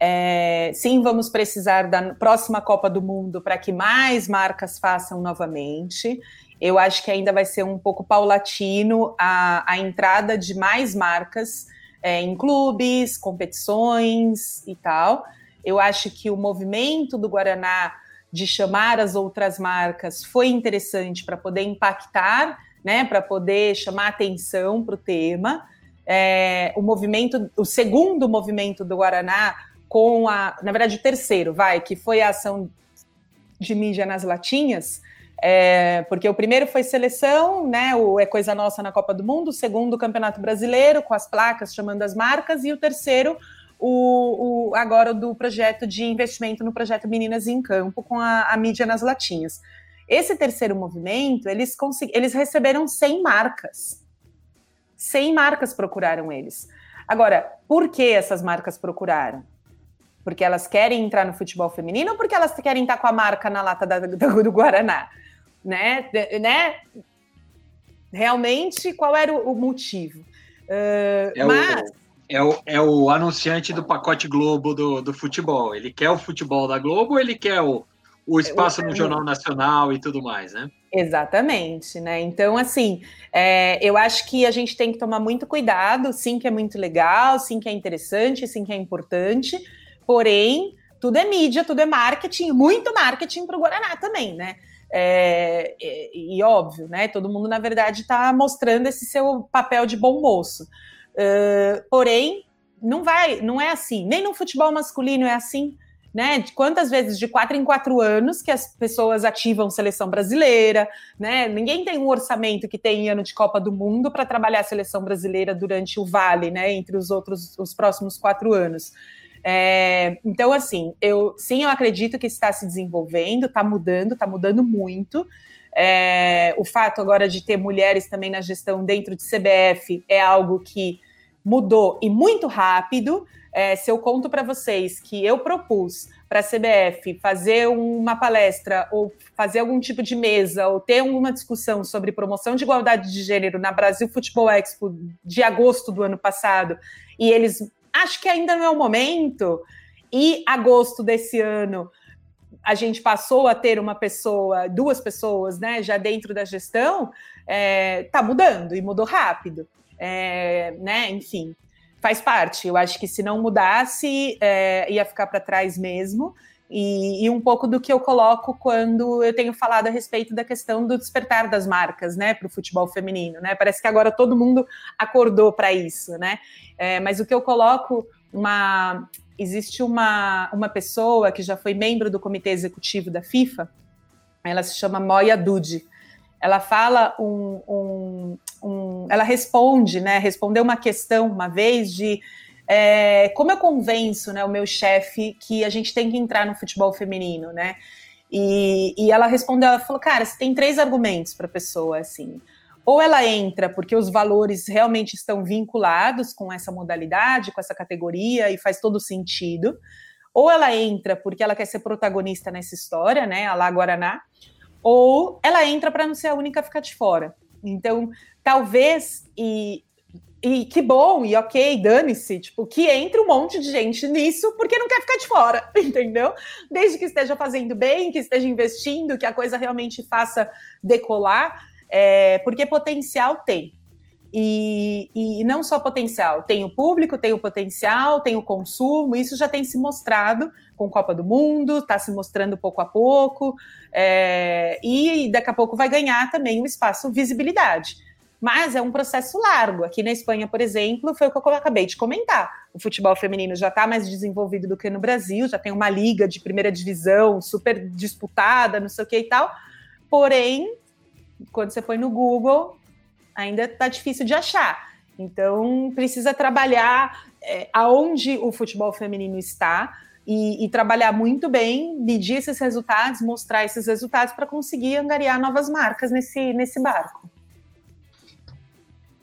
É, sim, vamos precisar da próxima Copa do Mundo para que mais marcas façam novamente. Eu acho que ainda vai ser um pouco paulatino a, a entrada de mais marcas é, em clubes, competições e tal. Eu acho que o movimento do Guaraná de chamar as outras marcas foi interessante para poder impactar, né, para poder chamar atenção para o tema. É, o movimento, o segundo movimento do Guaraná com a, na verdade, o terceiro, vai, que foi a ação de mídia nas latinhas, é, porque o primeiro foi seleção, né? O É Coisa Nossa na Copa do Mundo, o segundo o Campeonato Brasileiro, com as placas chamando as marcas, e o terceiro o, o, agora do projeto de investimento no projeto Meninas em Campo com a, a mídia nas latinhas. Esse terceiro movimento, eles, eles receberam 100 marcas. 100 marcas procuraram eles. Agora, por que essas marcas procuraram? Porque elas querem entrar no futebol feminino ou porque elas querem estar com a marca na lata da, do, do Guaraná? Né? né? Realmente, qual era o, o motivo? Uh, é mas... O é o, é o anunciante do pacote Globo do, do futebol. Ele quer o futebol da Globo ou ele quer o, o espaço no Jornal Nacional e tudo mais, né? Exatamente, né? Então, assim, é, eu acho que a gente tem que tomar muito cuidado, sim que é muito legal, sim que é interessante, sim que é importante, porém, tudo é mídia, tudo é marketing, muito marketing para o Guaraná também, né? É, e, e, óbvio, né? Todo mundo, na verdade, está mostrando esse seu papel de bom moço. Uh, porém, não vai, não é assim. Nem no futebol masculino é assim. Né? De quantas vezes de quatro em quatro anos que as pessoas ativam seleção brasileira, né? Ninguém tem um orçamento que tem ano de Copa do Mundo para trabalhar a seleção brasileira durante o vale, né? Entre os outros, os próximos quatro anos. É, então, assim, eu sim, eu acredito que está se desenvolvendo, está mudando, está mudando muito. É, o fato agora de ter mulheres também na gestão dentro de CBF é algo que mudou e muito rápido. É, se eu conto para vocês que eu propus para a CBF fazer uma palestra ou fazer algum tipo de mesa ou ter alguma discussão sobre promoção de igualdade de gênero na Brasil Futebol Expo de agosto do ano passado, e eles acho que ainda não é o momento, e agosto desse ano a gente passou a ter uma pessoa, duas pessoas, né, já dentro da gestão, é, tá mudando e mudou rápido é, né? Enfim, faz parte. Eu acho que se não mudasse, é, ia ficar para trás mesmo. E, e, um pouco do que eu coloco quando eu tenho falado a respeito da questão do despertar das marcas, né, para o futebol feminino, né? Parece que agora todo mundo acordou para isso, né? É, mas o que eu coloco, uma existe uma, uma pessoa que já foi membro do comitê executivo da FIFA, ela se chama Moya Dude ela fala um, um, um, ela responde, né? Respondeu uma questão uma vez de é, como eu convenço, né, o meu chefe que a gente tem que entrar no futebol feminino, né? E, e ela respondeu, ela falou, cara, você tem três argumentos para a pessoa, assim. Ou ela entra porque os valores realmente estão vinculados com essa modalidade, com essa categoria, e faz todo sentido. Ou ela entra porque ela quer ser protagonista nessa história, né? A lá Guaraná ou ela entra para não ser a única a ficar de fora. Então, talvez, e, e que bom, e ok, dane-se, tipo, que entre um monte de gente nisso porque não quer ficar de fora, entendeu? Desde que esteja fazendo bem, que esteja investindo, que a coisa realmente faça decolar, é, porque potencial tem. E, e não só potencial, tem o público, tem o potencial, tem o consumo, isso já tem se mostrado com Copa do Mundo, está se mostrando pouco a pouco, é, e daqui a pouco vai ganhar também um espaço visibilidade. Mas é um processo largo. Aqui na Espanha, por exemplo, foi o que eu acabei de comentar. O futebol feminino já está mais desenvolvido do que no Brasil, já tem uma liga de primeira divisão super disputada, não sei o que e tal. Porém, quando você foi no Google, ainda está difícil de achar. Então, precisa trabalhar é, aonde o futebol feminino está, e, e, trabalhar muito bem, medir esses resultados, mostrar esses resultados para conseguir angariar novas marcas nesse, nesse barco.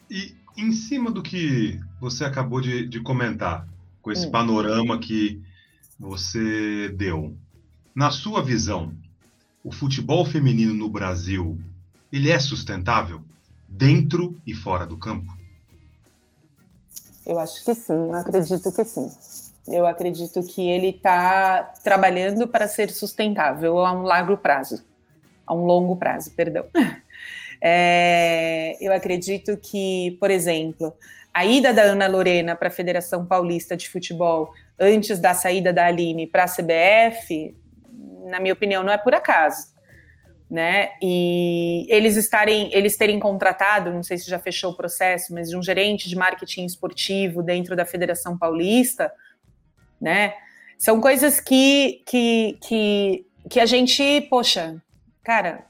E em cima do que você acabou de, de comentar, com esse hum. panorama que você deu, na sua visão, o futebol feminino no Brasil, ele é sustentável dentro e fora do campo? Eu acho que sim, eu acredito que sim. Eu acredito que ele está trabalhando para ser sustentável a um largo prazo, a um longo prazo, perdão. É, eu acredito que, por exemplo, a ida da Ana Lorena para a Federação Paulista de Futebol antes da saída da Aline para a CBF, na minha opinião, não é por acaso. Né? E eles estarem, eles terem contratado, não sei se já fechou o processo, mas de um gerente de marketing esportivo dentro da Federação Paulista, né? São coisas que, que, que, que a gente, poxa, cara,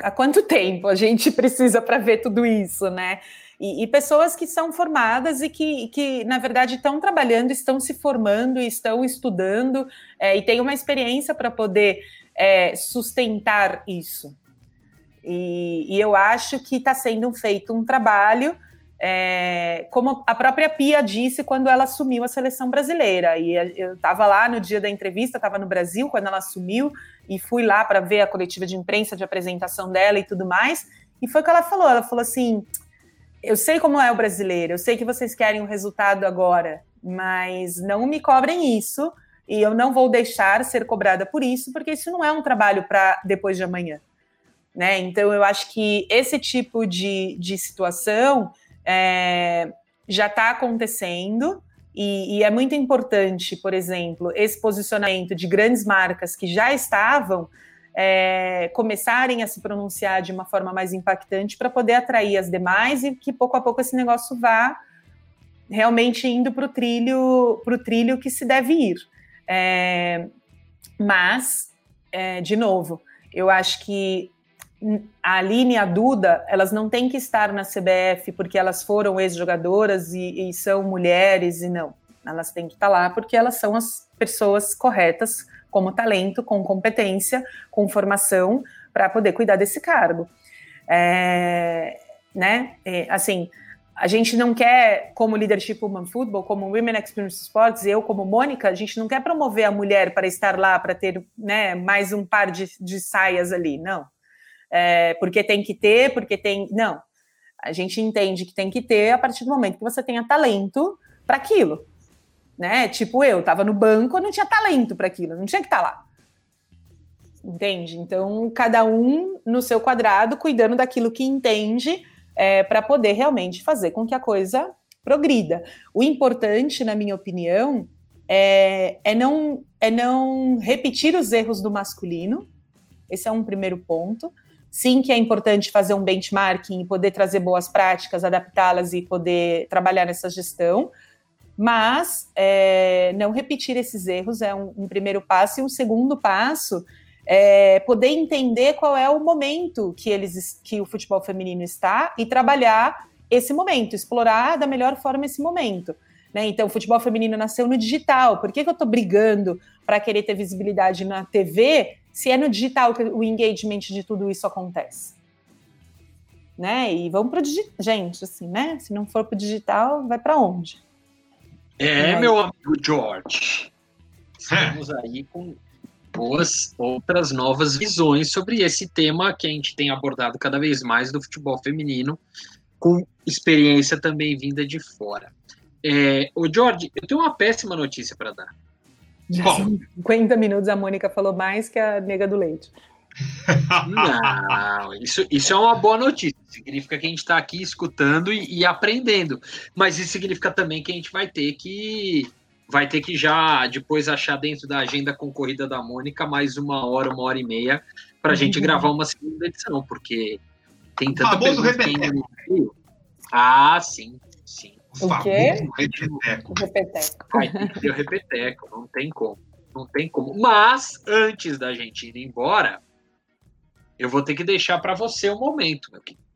há quanto tempo a gente precisa para ver tudo isso, né? E, e, pessoas que são formadas e que, que, na verdade, estão trabalhando, estão se formando, estão estudando é, e têm uma experiência para poder é, sustentar isso. E, e, eu acho que está sendo feito um trabalho, é, como a própria Pia disse quando ela assumiu a seleção brasileira. E eu estava lá no dia da entrevista, estava no Brasil quando ela assumiu, e fui lá para ver a coletiva de imprensa de apresentação dela e tudo mais. E foi o que ela falou: ela falou assim eu sei como é o brasileiro, eu sei que vocês querem um resultado agora, mas não me cobrem isso e eu não vou deixar ser cobrada por isso, porque isso não é um trabalho para depois de amanhã. Né? Então, eu acho que esse tipo de, de situação é, já está acontecendo e, e é muito importante, por exemplo, esse posicionamento de grandes marcas que já estavam é, começarem a se pronunciar de uma forma mais impactante para poder atrair as demais e que pouco a pouco esse negócio vá realmente indo para o trilho, trilho que se deve ir. É, mas, é, de novo, eu acho que a Aline e a Duda, elas não têm que estar na CBF porque elas foram ex-jogadoras e, e, são mulheres e não. Elas têm que estar lá porque elas são as pessoas corretas como talento, com competência, com formação para poder cuidar desse cargo. É, né? É, assim, a gente não quer, como Leadership Woman Football, como Women Experience Sports, eu como Mônica, a gente não quer promover a mulher para estar lá, para ter né, mais um par de, de saias ali, não. É, porque tem que ter, porque tem. Não. A gente entende que tem que ter a partir do momento que você tenha talento para aquilo né? Tipo eu, tava no banco, não tinha talento para aquilo, não tinha que estar tá lá. Entende? Então, cada um no seu quadrado, cuidando daquilo que entende, é, para poder realmente fazer com que a coisa progrida. O importante, na minha opinião, é, é, não, é não repetir os erros do masculino. Esse é um primeiro ponto. Sim, que é importante fazer um benchmarking, poder trazer boas práticas, adaptá-las e poder trabalhar nessa gestão, mas é, não repetir esses erros é um, um, primeiro passo, e um segundo passo é poder entender qual é o momento que eles que o futebol feminino está e trabalhar esse momento, explorar da melhor forma esse momento. Né? Então, o futebol feminino nasceu no digital. Por que, que eu estou brigando para querer ter visibilidade na TV se é no digital que o engagement de tudo isso acontece? Né? E vamos para o digital. Gente, assim, né? Se não for para o digital, vai para onde? É, meu amigo George. Estamos aí com boas outras novas visões sobre esse tema que a gente tem abordado cada vez mais do futebol feminino, com experiência também vinda de fora. É, o George, eu tenho uma péssima notícia para dar. Já Bom, 50 minutos a Mônica falou mais que a nega do leite. Não, isso, isso é uma boa notícia. Significa que a gente está aqui escutando e, e, aprendendo. Mas isso significa também que a gente vai ter que vai ter que já depois achar dentro da agenda concorrida da Mônica mais uma hora, uma hora e meia para a gente uhum. gravar uma segunda edição, porque tem tanta o famoso repeteco. Ah, sim, sim. O, o quê? Repeteco. Repeteco. Ai, tem que ter o repeteco, não tem como. Não tem como. Mas, antes da gente ir embora, eu vou ter que deixar para você o momento, meu querido.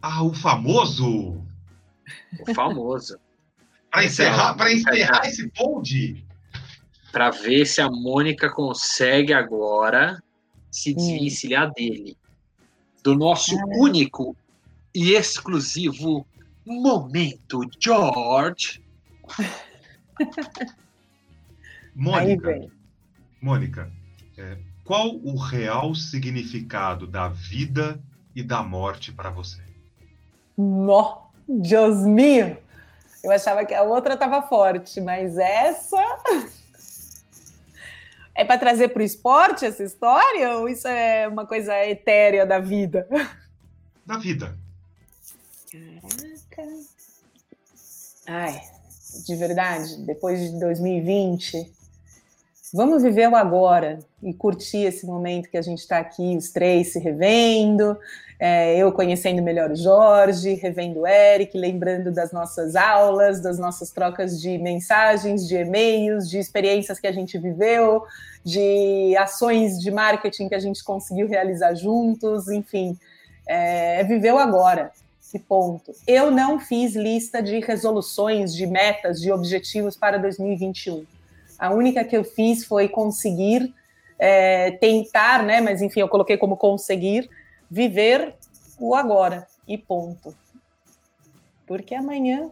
Ah, o famoso? O famoso. Para encerrar, para encerrar esse pod? Para ver se a Mônica consegue agora se hum. desvencilhar hum. dele. Do nosso ah, único e exclusivo momento, George. Mônica. Mônica, é, qual o real significado da vida e da morte para você? Nó, Deus meu! Eu achava que a outra estava forte, mas essa. É para trazer para o esporte essa história ou isso é uma coisa etérea da vida? Da vida. Caraca. Ai, de verdade, depois de 2020, vamos viver o agora e curtir esse momento que a gente está aqui, os três se revendo, é, eu conhecendo melhor o Jorge, revendo o Eric, lembrando das nossas aulas, das nossas trocas de mensagens, de e-mails, de experiências que a gente viveu, de ações de marketing que a gente conseguiu realizar juntos, enfim, é, viver o agora. E ponto. Eu não fiz lista de resoluções, de metas, de objetivos para 2021. A única que eu fiz foi conseguir é, tentar, né? Mas enfim, eu coloquei como conseguir viver o agora e ponto. Porque amanhã,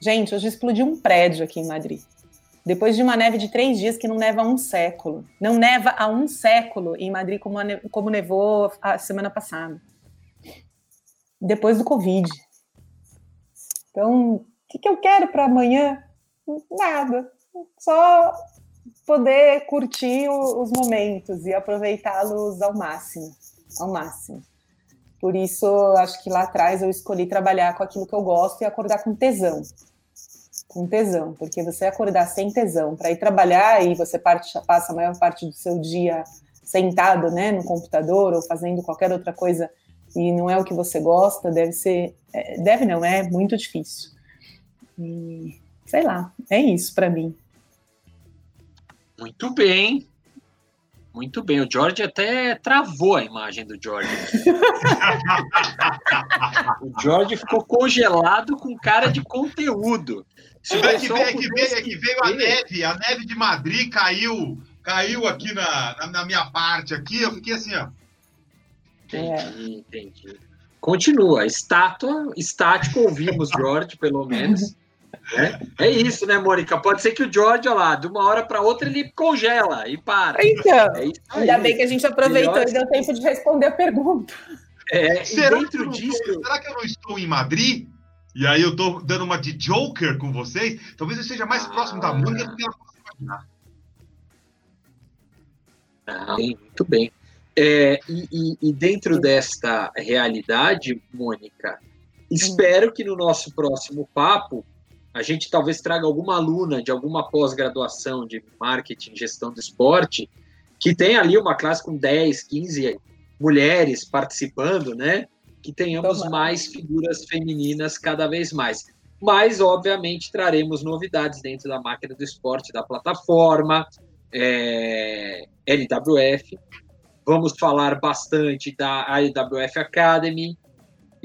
gente, hoje explodiu um prédio aqui em Madrid. Depois de uma neve de três dias que não neva há um século. Não neva há um século em Madrid como, como nevou a semana passada depois do Covid. Então, o que, que eu quero para amanhã? Nada. Só poder curtir os momentos e aproveitá-los ao máximo, ao máximo. Por isso, acho que lá atrás eu escolhi trabalhar com aquilo que eu gosto e acordar com tesão. Com tesão, porque você acordar sem tesão para ir trabalhar e você parte, passa a maior parte do seu dia sentado, né, no computador ou fazendo qualquer outra coisa e não é o que você gosta, deve ser. É, deve não, é muito difícil. E sei lá, é isso para mim. Muito bem. Muito bem. O George até travou a imagem do George. o George ficou congelado com cara de conteúdo. É que, veio, é, que veio, é que veio a neve, a neve de Madrid caiu, caiu aqui na, na, na minha parte aqui, eu fiquei assim, ó. Entendi, entendi. Continua, estátua, estático, ouvimos George, pelo menos. É, é isso, né, Mônica? Pode ser que o George, olha lá, de uma hora para outra ele congela e para. Então, é ainda bem que a gente aproveitou Melhor... e deu tempo de responder a pergunta. É, será, dentro que disso... Tô, será que eu não estou em Madrid? E aí eu estou dando uma de Joker com vocês? Talvez eu esteja mais ah, próximo da Mônica do que ela possa imaginar. Ah, muito bem. É, e, e, dentro desta realidade, Mônica, espero que no nosso próximo papo a gente talvez traga alguma aluna de alguma pós-graduação de marketing, gestão do esporte, que tem ali uma classe com 10, 15 mulheres participando, né? Que tenhamos Toma. mais figuras femininas cada vez mais. Mas, obviamente, traremos novidades dentro da máquina do esporte, da plataforma, é, LWF, Vamos falar bastante da IWF Academy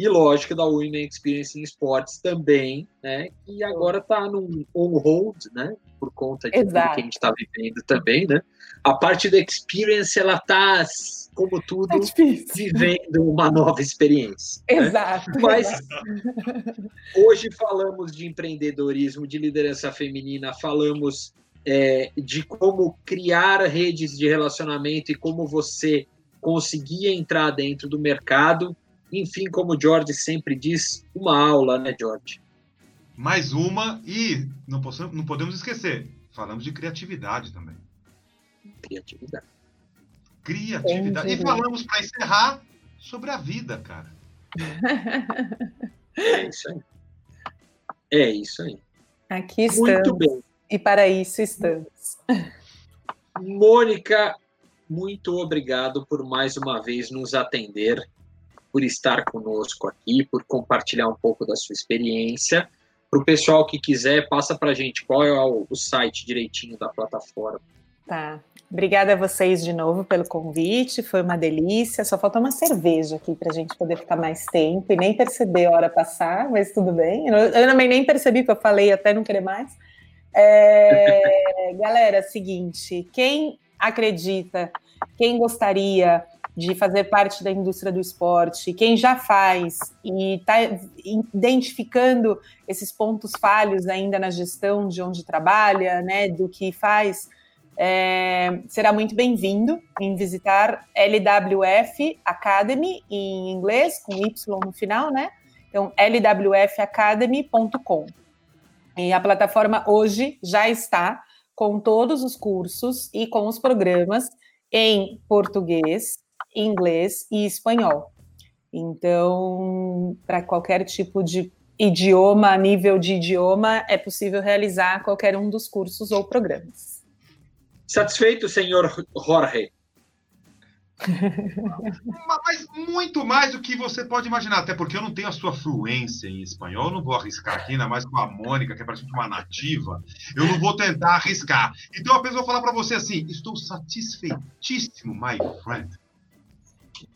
e, lógico, da Women Experience in Sports também, né? E agora está num on-hold, né? Por conta de Exato. tudo que a gente está vivendo também, né? A parte da Experience, ela está, como tudo, é vivendo uma nova experiência. Né? Exato. Né? Mas hoje falamos de empreendedorismo, de liderança feminina, falamos é, de como criar redes de relacionamento e como você conseguia entrar dentro do mercado. Enfim, como o George sempre diz, uma aula, né, George? Mais uma, e não, possamos, não podemos esquecer, falamos de criatividade também. Criatividade. Criatividade. E falamos, para encerrar, sobre a vida, cara. É isso aí. É isso aí. Aqui estamos. Muito bem. E para isso estamos. Mônica, muito obrigado por mais uma vez nos atender, por estar conosco aqui, por compartilhar um pouco da sua experiência. Para o pessoal que quiser, passa para a gente qual é o, o site direitinho da plataforma. Tá. Obrigada a vocês de novo pelo convite, foi uma delícia. Só falta uma cerveja aqui para a gente poder ficar mais tempo e nem perceber a hora passar, mas tudo bem. Eu, também nem percebi que eu falei até não querer mais. É, galera, seguinte, quem acredita, quem gostaria de fazer parte da indústria do esporte, quem já faz e está identificando esses pontos falhos ainda na gestão de onde trabalha, né, do que faz, é, será muito bem-vindo em visitar LWF Academy em inglês, com Y no final, né? Então, lwfacademy.com. E a plataforma hoje já está com todos os cursos e com os programas em português, inglês e espanhol. Então, para qualquer tipo de idioma, nível de idioma, é possível realizar qualquer um dos cursos ou programas. Satisfeito, senhor Jorge? Mas muito mais do que você pode imaginar, até porque eu não tenho a sua fluência em espanhol, eu não vou arriscar aqui, ainda mais com a Mônica, que é praticamente uma nativa, eu não vou tentar arriscar. Então a pessoa falar para você assim: estou satisfeitíssimo, my friend.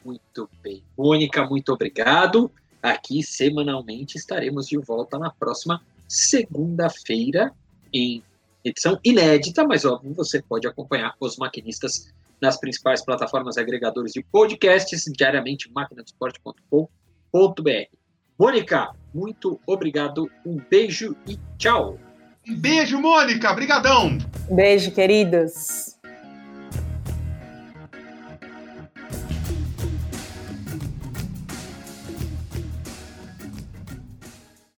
Muito bem. Mônica, muito obrigado. aqui semanalmente estaremos de volta na próxima segunda-feira em edição inédita, mas óbvio, você pode acompanhar os maquinistas nas principais plataformas agregadores de podcasts, diariamente maquinadosport.com.br. Mônica, muito obrigado, um beijo e tchau. Um beijo, Mônica, brigadão. Beijo, queridos.